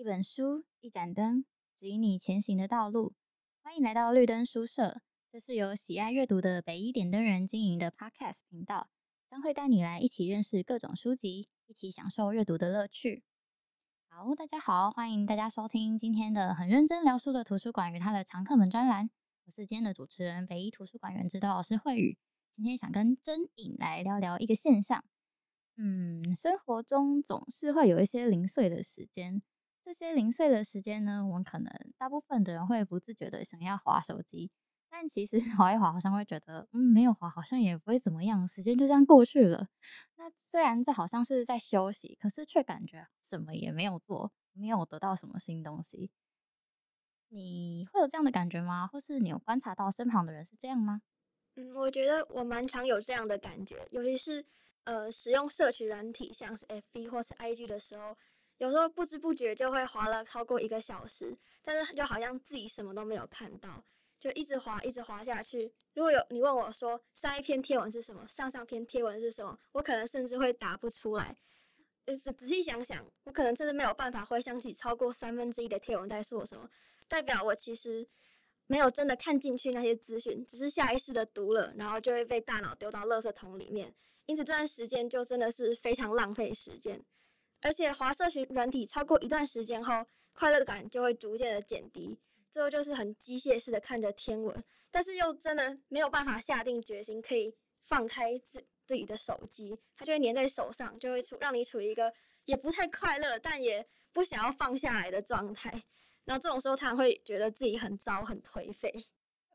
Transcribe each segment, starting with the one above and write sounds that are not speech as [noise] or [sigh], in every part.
一本书，一盏灯，指引你前行的道路。欢迎来到绿灯书社，这是由喜爱阅读的北一点灯人经营的 Podcast 频道，将会带你来一起认识各种书籍，一起享受阅读的乐趣。好，大家好，欢迎大家收听今天的很认真聊书的图书馆与它的常客们专栏。我是今天的主持人，北一图书馆员指导老师慧宇。今天想跟真颖来聊聊一个现象。嗯，生活中总是会有一些零碎的时间。这些零碎的时间呢，我们可能大部分的人会不自觉的想要滑手机，但其实 [laughs] 滑一滑好像会觉得，嗯，没有滑好像也不会怎么样，时间就这样过去了。那虽然这好像是在休息，可是却感觉什么也没有做，没有得到什么新东西。你会有这样的感觉吗？或是你有观察到身旁的人是这样吗？嗯，我觉得我蛮常有这样的感觉，尤其是。呃，使用社群软体，像是 FB 或是 IG 的时候，有时候不知不觉就会滑了超过一个小时，但是就好像自己什么都没有看到，就一直滑，一直滑下去。如果有你问我说上一篇贴文是什么，上上篇贴文是什么，我可能甚至会答不出来。就是仔细想想，我可能真的没有办法回想起超过三分之一的贴文在说什么，代表我其实没有真的看进去那些资讯，只是下意识的读了，然后就会被大脑丢到垃圾桶里面。因此，这段时间就真的是非常浪费时间，而且滑社群软体超过一段时间后，快乐感就会逐渐的减低，最后就是很机械式的看着天文，但是又真的没有办法下定决心可以放开自自己的手机，它就会黏在手上，就会处让你处于一个也不太快乐，但也不想要放下来的状态，然后这种时候，他会觉得自己很糟、很颓废。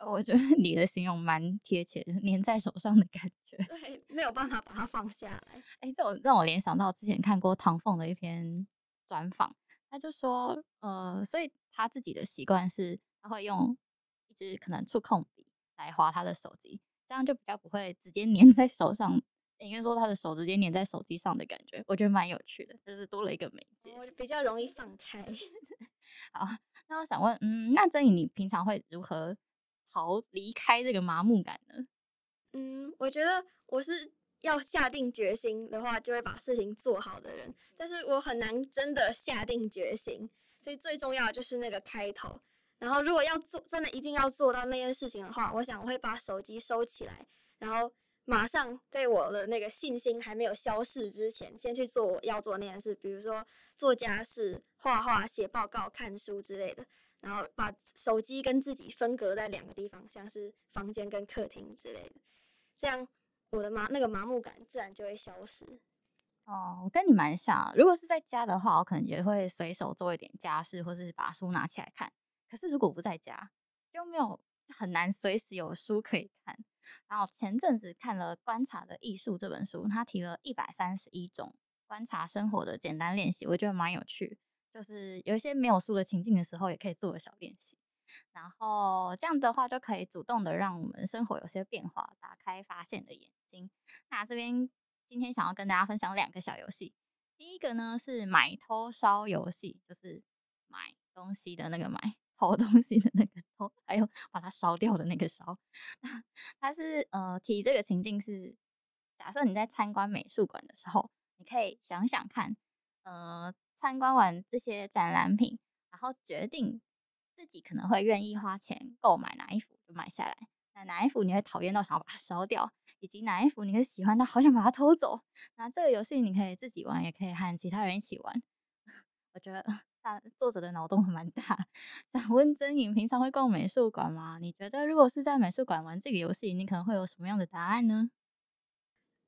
我觉得你的形容蛮贴切的，黏在手上的感觉。对，没有办法把它放下来。哎、欸，这我让我联想到之前看过唐凤的一篇专访，他就说，呃，所以他自己的习惯是，他会用一支可能触控笔来划他的手机，这样就比较不会直接粘在手上，应该说他的手直接粘在手机上的感觉，我觉得蛮有趣的，就是多了一个媒介，我比较容易放开。[laughs] 好，那我想问，嗯，那真颖你平常会如何？逃离开这个麻木感呢？嗯，我觉得我是要下定决心的话，就会把事情做好的人。但是我很难真的下定决心，所以最重要的就是那个开头。然后如果要做，真的一定要做到那件事情的话，我想我会把手机收起来，然后马上在我的那个信心还没有消逝之前，先去做我要做那件事，比如说做家事、画画、写报告、看书之类的。然后把手机跟自己分隔在两个地方，像是房间跟客厅之类的，这样我的麻那个麻木感自然就会消失。哦，我跟你蛮像，如果是在家的话，我可能也会随手做一点家事，或是把书拿起来看。可是如果不在家，就没有很难随时有书可以看。然后前阵子看了《观察的艺术》这本书，他提了一百三十一种观察生活的简单练习，我觉得蛮有趣。就是有一些没有书的情境的时候，也可以做个小练习，然后这样的话就可以主动的让我们生活有些变化，打开发现的眼睛。那这边今天想要跟大家分享两个小游戏，第一个呢是买偷烧游戏，就是买东西的那个买，偷东西的那个偷，还有把它烧掉的那个烧。它是呃提这个情境是，假设你在参观美术馆的时候，你可以想想看，呃。参观完这些展览品，然后决定自己可能会愿意花钱购买哪一幅就买下来。那哪一幅你会讨厌到想要把它烧掉，以及哪一幅你会喜欢到好想把它偷走？那这个游戏你可以自己玩，也可以和其他人一起玩。[laughs] 我觉得大作者的脑洞还蛮大。[laughs] 想问真颖，平常会逛美术馆吗？你觉得如果是在美术馆玩这个游戏，你可能会有什么样的答案呢？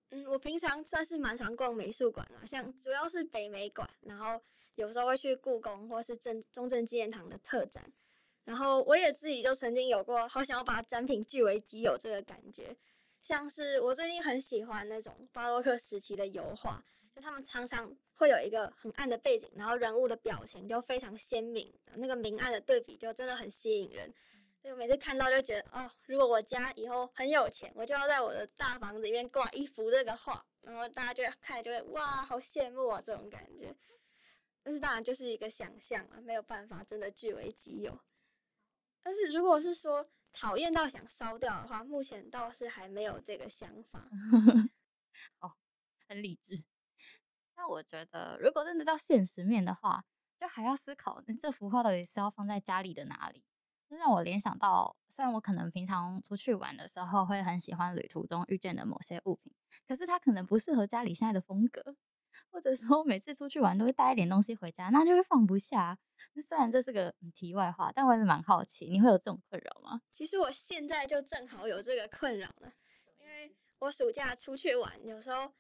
嗯，我平常算是蛮常逛美术馆啊，像主要是北美馆，然后有时候会去故宫或是正中正纪念堂的特展，然后我也自己就曾经有过好想要把展品据为己有这个感觉，像是我最近很喜欢那种巴洛克时期的油画，就他们常常会有一个很暗的背景，然后人物的表情就非常鲜明，那个明暗的对比就真的很吸引人。就每次看到就觉得哦，如果我家以后很有钱，我就要在我的大房子里面挂一幅这个画，然后大家就看就会哇，好羡慕啊这种感觉。但是当然就是一个想象啊，没有办法真的据为己有。但是如果是说讨厌到想烧掉的话，目前倒是还没有这个想法。[laughs] 哦，很理智。那我觉得，如果真的到现实面的话，就还要思考那这幅画到底是要放在家里的哪里。就让我联想到，虽然我可能平常出去玩的时候会很喜欢旅途中遇见的某些物品，可是它可能不适合家里现在的风格，或者说每次出去玩都会带一点东西回家，那就会放不下。那虽然这是个题外话，但我还是蛮好奇，你会有这种困扰吗？其实我现在就正好有这个困扰了，因为我暑假出去玩，有时候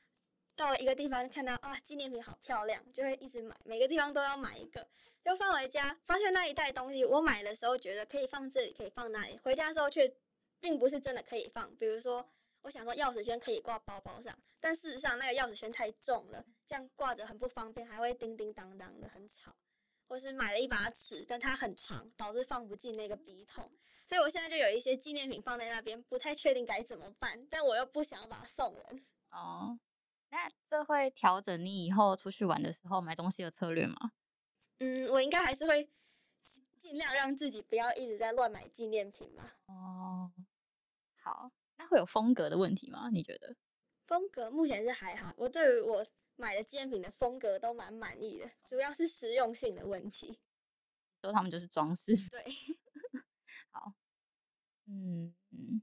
到了一个地方看到啊纪念品好漂亮，就会一直买，每个地方都要买一个。就放回家，发现那一袋东西，我买的时候觉得可以放这里，可以放那里，回家的时候却并不是真的可以放。比如说，我想说钥匙圈可以挂包包上，但事实上那个钥匙圈太重了，这样挂着很不方便，还会叮叮当当的很吵。或是买了一把尺，但它很长，导致放不进那个笔筒。所以我现在就有一些纪念品放在那边，不太确定该怎么办，但我又不想把它送人。哦，那这会调整你以后出去玩的时候买东西的策略吗？嗯，我应该还是会尽量让自己不要一直在乱买纪念品吧。哦，好，那会有风格的问题吗？你觉得？风格目前是还好，我对于我买的纪念品的风格都蛮满意的，主要是实用性的问题。说他们就是装饰。对，[laughs] 好，嗯嗯，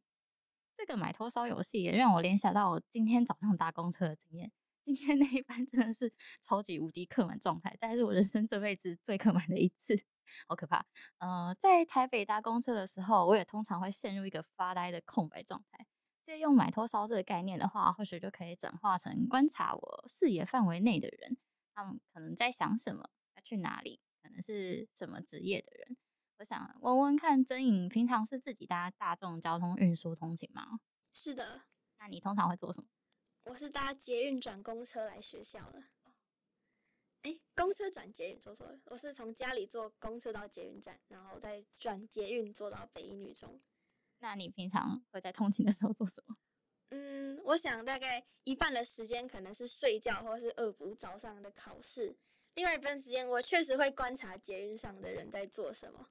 这个买托烧游戏也让我联想到我今天早上搭公车的经验。今天那一班真的是超级无敌客满状态，但是我人生这辈子最客满的一次，好可怕。呃，在台北搭公车的时候，我也通常会陷入一个发呆的空白状态。借用买托烧这个概念的话，或许就可以转化成观察我视野范围内的人，他们可能在想什么，要去哪里，可能是什么职业的人。我想问问看，真颖平常是自己搭大众交通运输通勤吗？是的。那你通常会做什么？我是搭捷运转公车来学校的。哎，公车转捷运，说错了。我是从家里坐公车到捷运站，然后再转捷运坐到北一女中。那你平常会在通勤的时候做什么？[laughs] 嗯，我想大概一半的时间可能是睡觉，或是恶补早上的考试。另外一半时间，我确实会观察捷运上的人在做什么，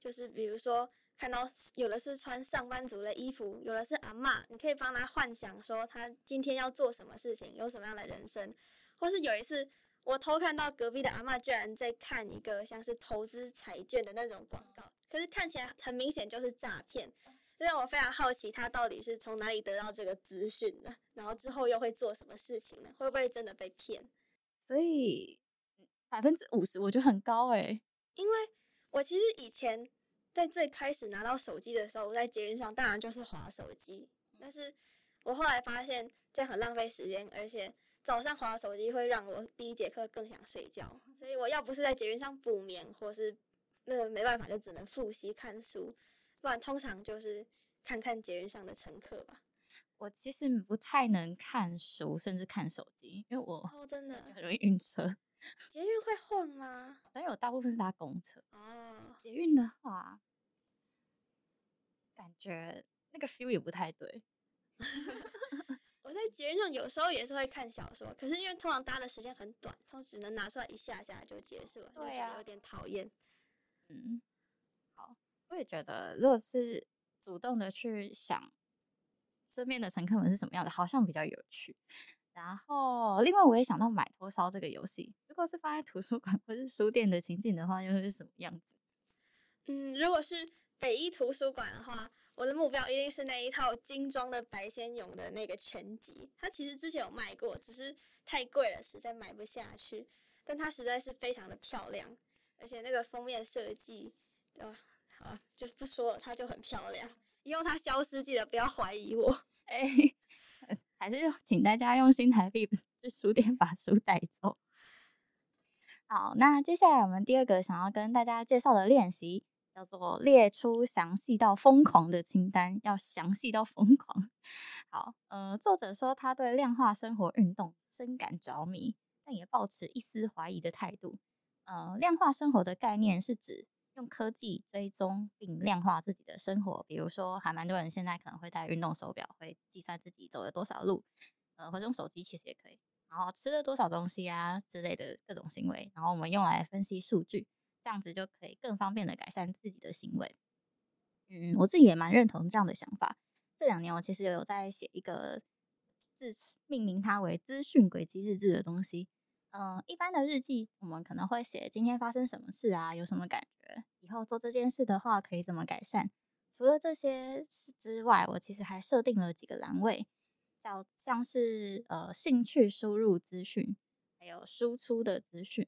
就是比如说。看到有的是穿上班族的衣服，有的是阿嬷，你可以帮他幻想说他今天要做什么事情，有什么样的人生。或是有一次，我偷看到隔壁的阿嬷居然在看一个像是投资彩券的那种广告，可是看起来很明显就是诈骗，这让我非常好奇他到底是从哪里得到这个资讯的，然后之后又会做什么事情呢？会不会真的被骗？所以百分之五十我觉得很高诶，因为我其实以前。在最开始拿到手机的时候，我在捷运上当然就是滑手机。但是我后来发现这样很浪费时间，而且早上滑手机会让我第一节课更想睡觉。所以我要不是在捷运上补眠，或是那个没办法，就只能复习看书，不然通常就是看看捷运上的乘客吧。我其实不太能看书，甚至看手机，因为我哦真的很容易晕车。捷运会晃吗？但有大部分是搭公车哦。捷运的话。感觉那个 feel 也不太对。[laughs] 我在捷运上有时候也是会看小说，可是因为通常搭的时间很短，通常只能拿出来一下下就结束了，对呀，有点讨厌。嗯，好，我也觉得，如果是主动的去想身边的乘客们是什么样的，好像比较有趣。然后，另外我也想到买托烧这个游戏，如果是放在图书馆或是书店的情景的话，又是什么样子？嗯，如果是。北一图书馆的话，我的目标一定是那一套精装的白先勇的那个全集。它其实之前有卖过，只是太贵了，实在买不下去。但它实在是非常的漂亮，而且那个封面设计，呃，好，就不说了，它就很漂亮。以后它消失，记得不要怀疑我。[laughs] 哎、还是请大家用新台币去书店把书带走。好，那接下来我们第二个想要跟大家介绍的练习。叫做列出详细到疯狂的清单，要详细到疯狂。好，呃，作者说他对量化生活运动深感着迷，但也抱持一丝怀疑的态度。呃，量化生活的概念是指用科技追踪并量化自己的生活，比如说，还蛮多人现在可能会戴运动手表，会计算自己走了多少路，呃，或者用手机其实也可以，然后吃了多少东西啊之类的各种行为，然后我们用来分析数据。这样子就可以更方便的改善自己的行为。嗯，我自己也蛮认同这样的想法。这两年我其实有在写一个自命名它为“资讯轨迹日志”的东西。嗯，一般的日记我们可能会写今天发生什么事啊，有什么感觉，以后做这件事的话可以怎么改善。除了这些事之外，我其实还设定了几个栏位，叫像是呃兴趣输入资讯，还有输出的资讯。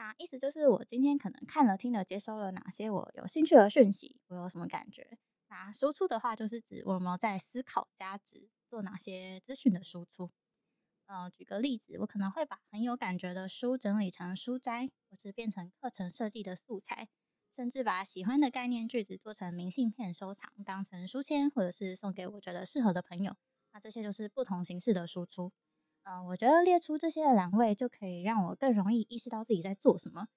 那意思就是我今天可能看了、听了、接收了哪些我有兴趣的讯息，我有什么感觉。那输出的话，就是指我有没有在思考价值，做哪些资讯的输出。呃，举个例子，我可能会把很有感觉的书整理成书摘，或是变成课程设计的素材，甚至把喜欢的概念句子做成明信片收藏，当成书签，或者是送给我觉得适合的朋友。那这些就是不同形式的输出。嗯、我觉得列出这些的栏位，就可以让我更容易意识到自己在做什么。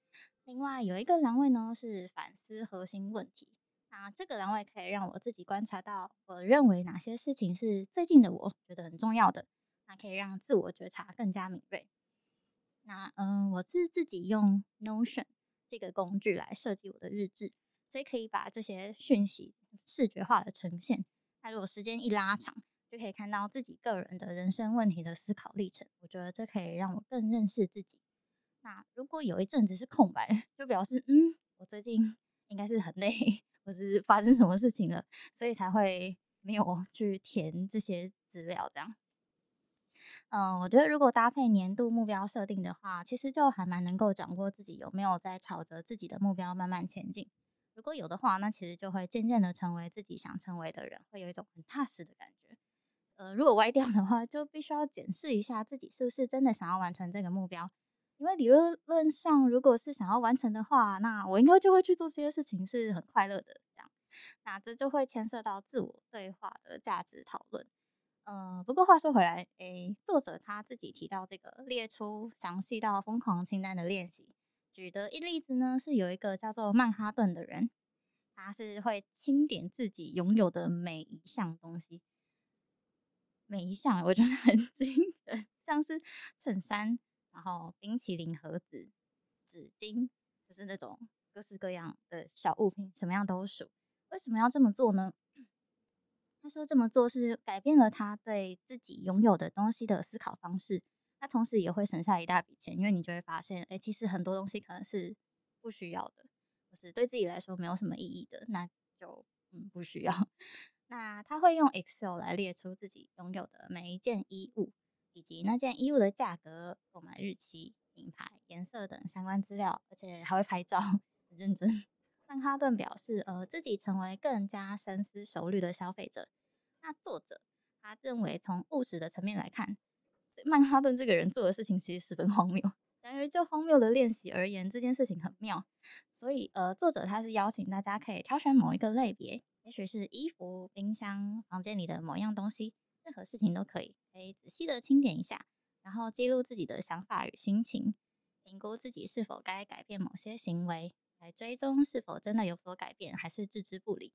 另外有一个栏位呢，是反思核心问题。那这个栏位可以让我自己观察到，我认为哪些事情是最近的我觉得很重要的。那可以让自我觉察更加敏锐。那嗯，我是自己用 Notion 这个工具来设计我的日志，所以可以把这些讯息视觉化的呈现。那如果时间一拉长，就可以看到自己个人的人生问题的思考历程。我觉得这可以让我更认识自己。那如果有一阵子是空白，[laughs] 就表示嗯，我最近应该是很累，或是发生什么事情了，所以才会没有去填这些资料这样。嗯，我觉得如果搭配年度目标设定的话，其实就还蛮能够掌握自己有没有在朝着自己的目标慢慢前进。如果有的话，那其实就会渐渐的成为自己想成为的人，会有一种很踏实的感觉。呃，如果歪掉的话，就必须要检视一下自己是不是真的想要完成这个目标。因为理论论上，如果是想要完成的话，那我应该就会去做这些事情，是很快乐的这样。那这就会牵涉到自我对话的价值讨论。嗯，不过话说回来，诶，作者他自己提到这个列出详细到疯狂清单的练习，举的一例子呢，是有一个叫做曼哈顿的人，他是会清点自己拥有的每一项东西，每一项我觉得很惊人，像是衬衫，然后冰淇淋盒子、纸巾，就是那种各式各样的小物品，什么样都数。为什么要这么做呢？他说这么做是改变了他对自己拥有的东西的思考方式，那同时也会省下一大笔钱，因为你就会发现，哎，其实很多东西可能是不需要的，或是对自己来说没有什么意义的，那就嗯不需要。那他会用 Excel 来列出自己拥有的每一件衣物，以及那件衣物的价格、购买日期、品牌、颜色等相关资料，而且还会拍照，很认真。曼哈顿表示，呃，自己成为更加深思熟虑的消费者。那作者他认为，从务实的层面来看，曼哈顿这个人做的事情其实十分荒谬。然而，就荒谬的练习而言，这件事情很妙。所以，呃，作者他是邀请大家可以挑选某一个类别，也许是衣服、冰箱、房间里的某样东西，任何事情都可以，可以仔细的清点一下，然后记录自己的想法与心情，评估自己是否该改变某些行为。来追踪是否真的有所改变，还是置之不理。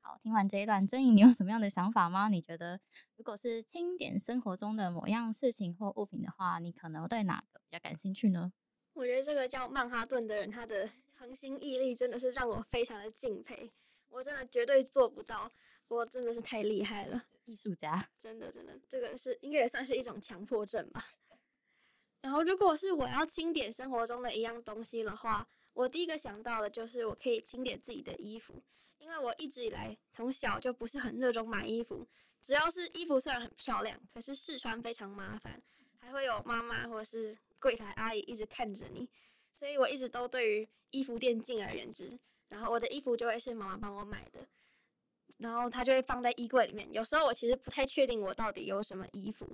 好，听完这一段，珍妮，你有什么样的想法吗？你觉得，如果是清点生活中的某样事情或物品的话，你可能对哪个比较感兴趣呢？我觉得这个叫曼哈顿的人，他的恒心毅力真的是让我非常的敬佩。我真的绝对做不到，我真的是太厉害了，艺术家，真的真的，这个是应该也算是一种强迫症吧。然后，如果是我要清点生活中的一样东西的话，我第一个想到的就是我可以清点自己的衣服，因为我一直以来从小就不是很热衷买衣服，只要是衣服虽然很漂亮，可是试穿非常麻烦，还会有妈妈或者是柜台阿姨一直看着你，所以我一直都对于衣服店敬而远之。然后我的衣服就会是妈妈帮我买的，然后她就会放在衣柜里面。有时候我其实不太确定我到底有什么衣服，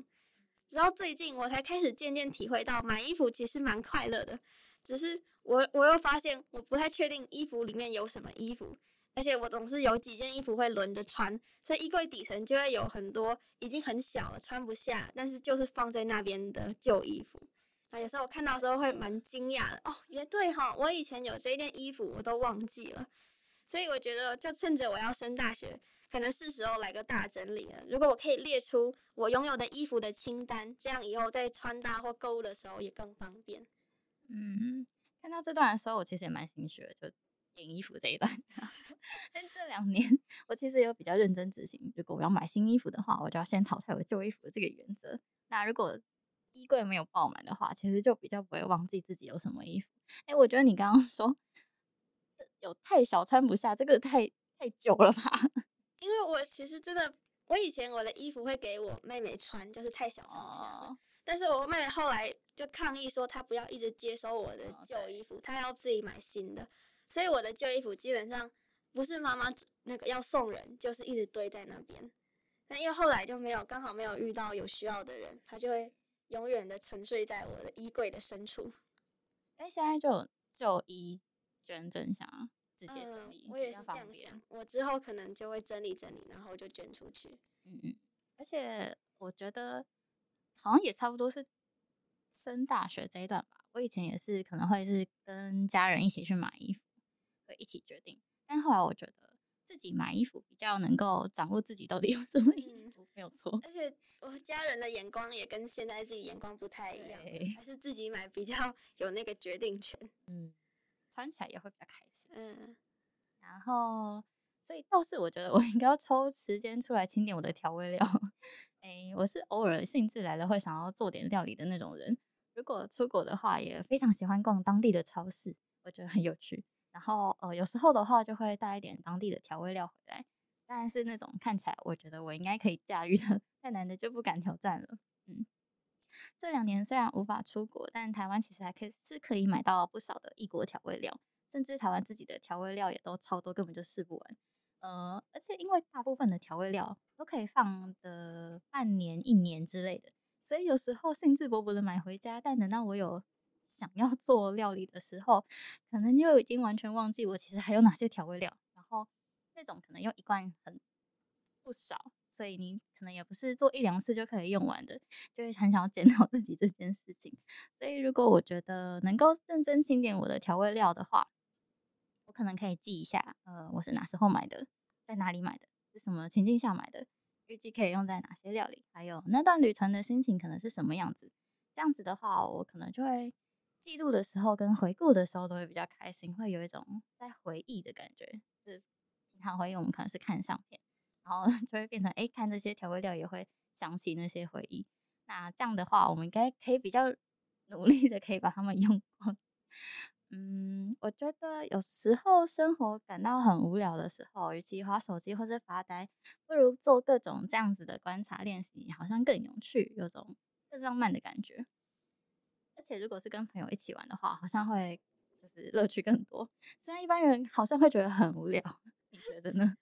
直到最近我才开始渐渐体会到买衣服其实蛮快乐的，只是。我我又发现我不太确定衣服里面有什么衣服，而且我总是有几件衣服会轮着穿，所以衣柜底层就会有很多已经很小了穿不下，但是就是放在那边的旧衣服。有时候我看到的时候会蛮惊讶的哦，也对哈，我以前有这一件衣服我都忘记了，所以我觉得就趁着我要升大学，可能是时候来个大整理了。如果我可以列出我拥有的衣服的清单，这样以后在穿搭或购物的时候也更方便。嗯。看到这段的时候，我其实也蛮心虚的，就点衣服这一段。[laughs] 但这两年，我其实有比较认真执行。如果我要买新衣服的话，我就要先淘汰我旧衣服的这个原则。那如果衣柜没有爆满的话，其实就比较不会忘记自己有什么衣服。哎，我觉得你刚刚 [laughs] 说有太小穿不下，这个太太久了吧？[laughs] 因为我其实真的，我以前我的衣服会给我妹妹穿，就是太小穿不下。Oh. 但是我妹妹后来就抗议说，她不要一直接收我的旧衣服，她要自己买新的。所以我的旧衣服基本上不是妈妈那个要送人，就是一直堆在那边。但因为后来就没有，刚好没有遇到有需要的人，她就会永远的沉睡在我的衣柜的深处。哎，现在就有旧衣捐赠箱，直接整理，嗯，我也是这样想。我之后可能就会整理整理，然后就捐出去。嗯嗯。而且我觉得好像也差不多是升大学这一段吧。我以前也是可能会是跟家人一起去买衣服，会一起决定。但后来我觉得。自己买衣服比较能够掌握自己到底有什么衣服，嗯、没有错。而且我家人的眼光也跟现在自己眼光不太一样，还是自己买比较 [laughs] 有那个决定权。嗯，穿起来也会比较开心。嗯，然后所以倒是我觉得我应该要抽时间出来清点我的调味料。[laughs] 哎，我是偶尔兴致来了会想要做点料理的那种人。如果出国的话，也非常喜欢逛当地的超市，我觉得很有趣。然后呃，有时候的话就会带一点当地的调味料回来，但是那种看起来我觉得我应该可以驾驭的，太难的就不敢挑战了。嗯，这两年虽然无法出国，但台湾其实还可以是可以买到不少的异国调味料，甚至台湾自己的调味料也都超多，根本就试不完。呃，而且因为大部分的调味料都可以放的半年、一年之类的，所以有时候兴致勃勃的买回家，但等到我有想要做料理的时候，可能就已经完全忘记我其实还有哪些调味料，然后那种可能用一罐很不少，所以你可能也不是做一两次就可以用完的，就会很想要检讨自己这件事情。所以如果我觉得能够认真清点我的调味料的话，我可能可以记一下，呃，我是哪时候买的，在哪里买的，是什么情境下买的，预计可以用在哪些料理，还有那段旅程的心情可能是什么样子。这样子的话，我可能就会。记录的时候跟回顾的时候都会比较开心，会有一种在回忆的感觉。是平常回忆我们可能是看相片，然后 [laughs] 就会变成哎，看这些调味料也会想起那些回忆。那这样的话，我们应该可以比较 [laughs] 努力的可以把它们用光。嗯，我觉得有时候生活感到很无聊的时候，与其划手机或者发呆，不如做各种这样子的观察练习，好像更有趣，有种更浪漫的感觉。而且如果是跟朋友一起玩的话，好像会就是乐趣更多。虽然一般人好像会觉得很无聊，你觉得呢？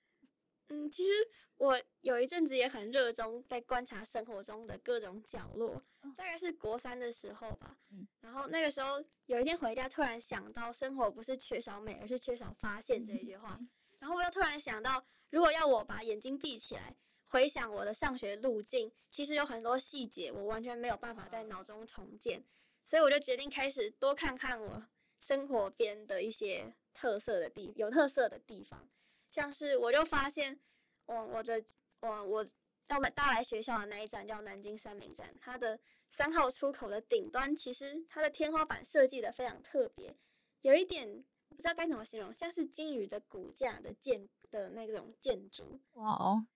嗯，其实我有一阵子也很热衷在观察生活中的各种角落，大概是国三的时候吧。嗯，然后那个时候有一天回家，突然想到生活不是缺少美，而是缺少发现这一句话。然后我又突然想到，如果要我把眼睛闭起来，回想我的上学路径，其实有很多细节我完全没有办法在脑中重建。所以我就决定开始多看看我生活边的一些特色的地，有特色的地方，像是我就发现，我我的我我到来到来学校的那一站叫南京山明站，它的三号出口的顶端，其实它的天花板设计的非常特别，有一点不知道该怎么形容，像是鲸鱼的骨架的建的那种建筑。哇哦！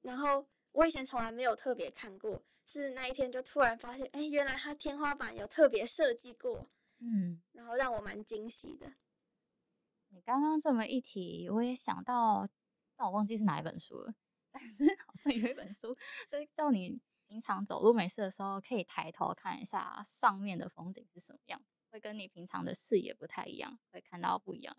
然后我以前从来没有特别看过。是那一天就突然发现，哎、欸，原来它天花板有特别设计过，嗯，然后让我蛮惊喜的。你刚刚这么一提，我也想到，但我忘记是哪一本书了，但是好像有一本书，就叫你平常走路没事的时候，可以抬头看一下上面的风景是什么样，会跟你平常的视野不太一样，会看到不一样。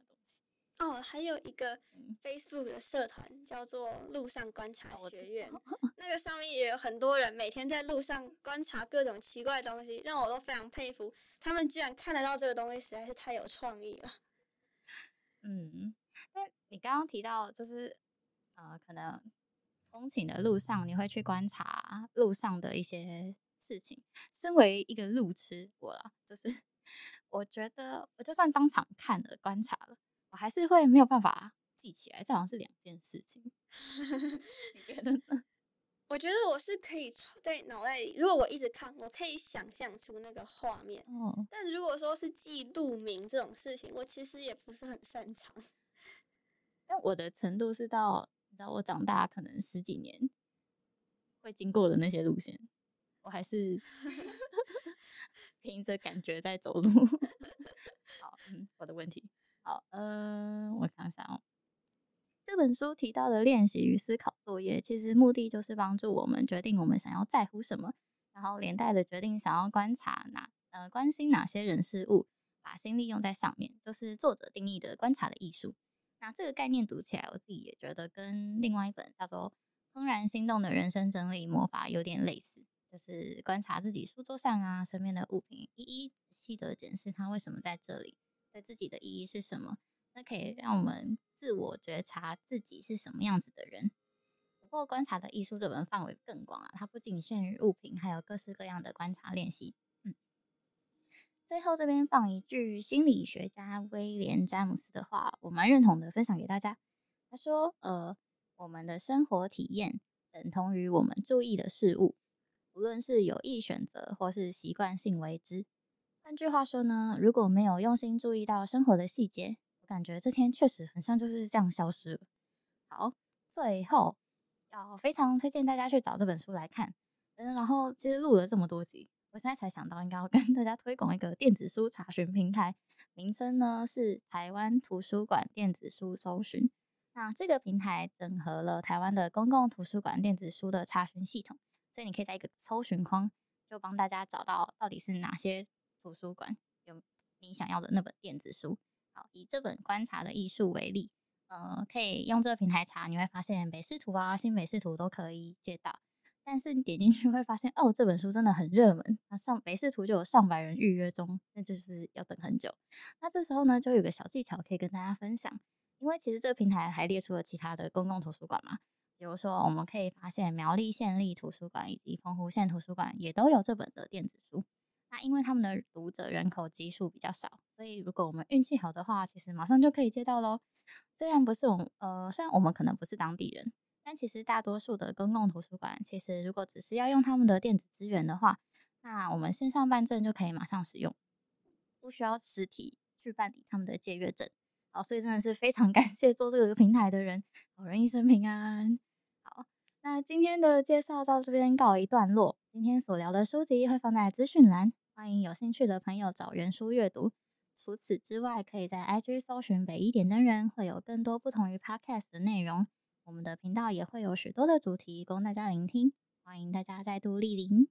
哦，还有一个 Facebook 的社团叫做“路上观察学院”，哦、那个上面也有很多人每天在路上观察各种奇怪的东西，让我都非常佩服。他们居然看得到这个东西，实在是太有创意了。嗯，那你刚刚提到就是呃，可能通勤的路上你会去观察路上的一些事情。身为一个路痴，我啦，就是 [laughs] 我觉得我就算当场看了观察了。我还是会没有办法记起来，这好像是两件事情。[laughs] 你觉得呢？我觉得我是可以在脑袋里，如果我一直看，我可以想象出那个画面。哦。但如果说是记路名这种事情，我其实也不是很擅长。[laughs] 但我的程度是到，你知道，我长大可能十几年会经过的那些路线，我还是 [laughs] 凭着感觉在走路。好，嗯，我的问题。好，呃，我想想哦。这本书提到的练习与思考作业，其实目的就是帮助我们决定我们想要在乎什么，然后连带的决定想要观察哪呃关心哪些人事物，把心力用在上面，就是作者定义的观察的艺术。那这个概念读起来，我自己也觉得跟另外一本叫做《怦然心动的人生整理魔法》有点类似，就是观察自己书桌上啊身边的物品，一一仔细的检视它为什么在这里，对自己的意义是什么。那可以让我们自我觉察自己是什么样子的人。不过，观察的艺术这门范围更广啊，它不仅限于物品，还有各式各样的观察练习。嗯，最后这边放一句心理学家威廉詹姆斯的话，我蛮认同的，分享给大家。他说：“呃，我们的生活体验等同于我们注意的事物，无论是有意选择或是习惯性为之。换句话说呢，如果没有用心注意到生活的细节。”我感觉这天确实很像就是这样消失了。好，最后要非常推荐大家去找这本书来看。嗯，然后其实录了这么多集，我现在才想到应该要跟大家推广一个电子书查询平台，名称呢是台湾图书馆电子书搜寻。那这个平台整合了台湾的公共图书馆电子书的查询系统，所以你可以在一个搜寻框就帮大家找到到底是哪些图书馆有你想要的那本电子书。好以这本观察的艺术为例，呃，可以用这个平台查，你会发现美视图啊、新美视图都可以借到。但是你点进去会发现，哦，这本书真的很热门，那上美视图就有上百人预约中，那就是要等很久。那这时候呢，就有个小技巧可以跟大家分享，因为其实这个平台还列出了其他的公共图书馆嘛，比如说我们可以发现苗栗县立图书馆以及澎湖县图书馆也都有这本的电子书。那因为他们的读者人口基数比较少，所以如果我们运气好的话，其实马上就可以借到喽。虽然不是我，呃，虽然我们可能不是当地人，但其实大多数的公共图书馆，其实如果只是要用他们的电子资源的话，那我们线上办证就可以马上使用，不需要实体去办理他们的借阅证。好，所以真的是非常 [laughs] 感谢做这个平台的人，好人一生平安。好，那今天的介绍到这边告一段落。今天所聊的书籍会放在资讯栏，欢迎有兴趣的朋友找原书阅读。除此之外，可以在 IG 搜寻“北一点灯人”，会有更多不同于 Podcast 的内容。我们的频道也会有许多的主题供大家聆听，欢迎大家再度莅临。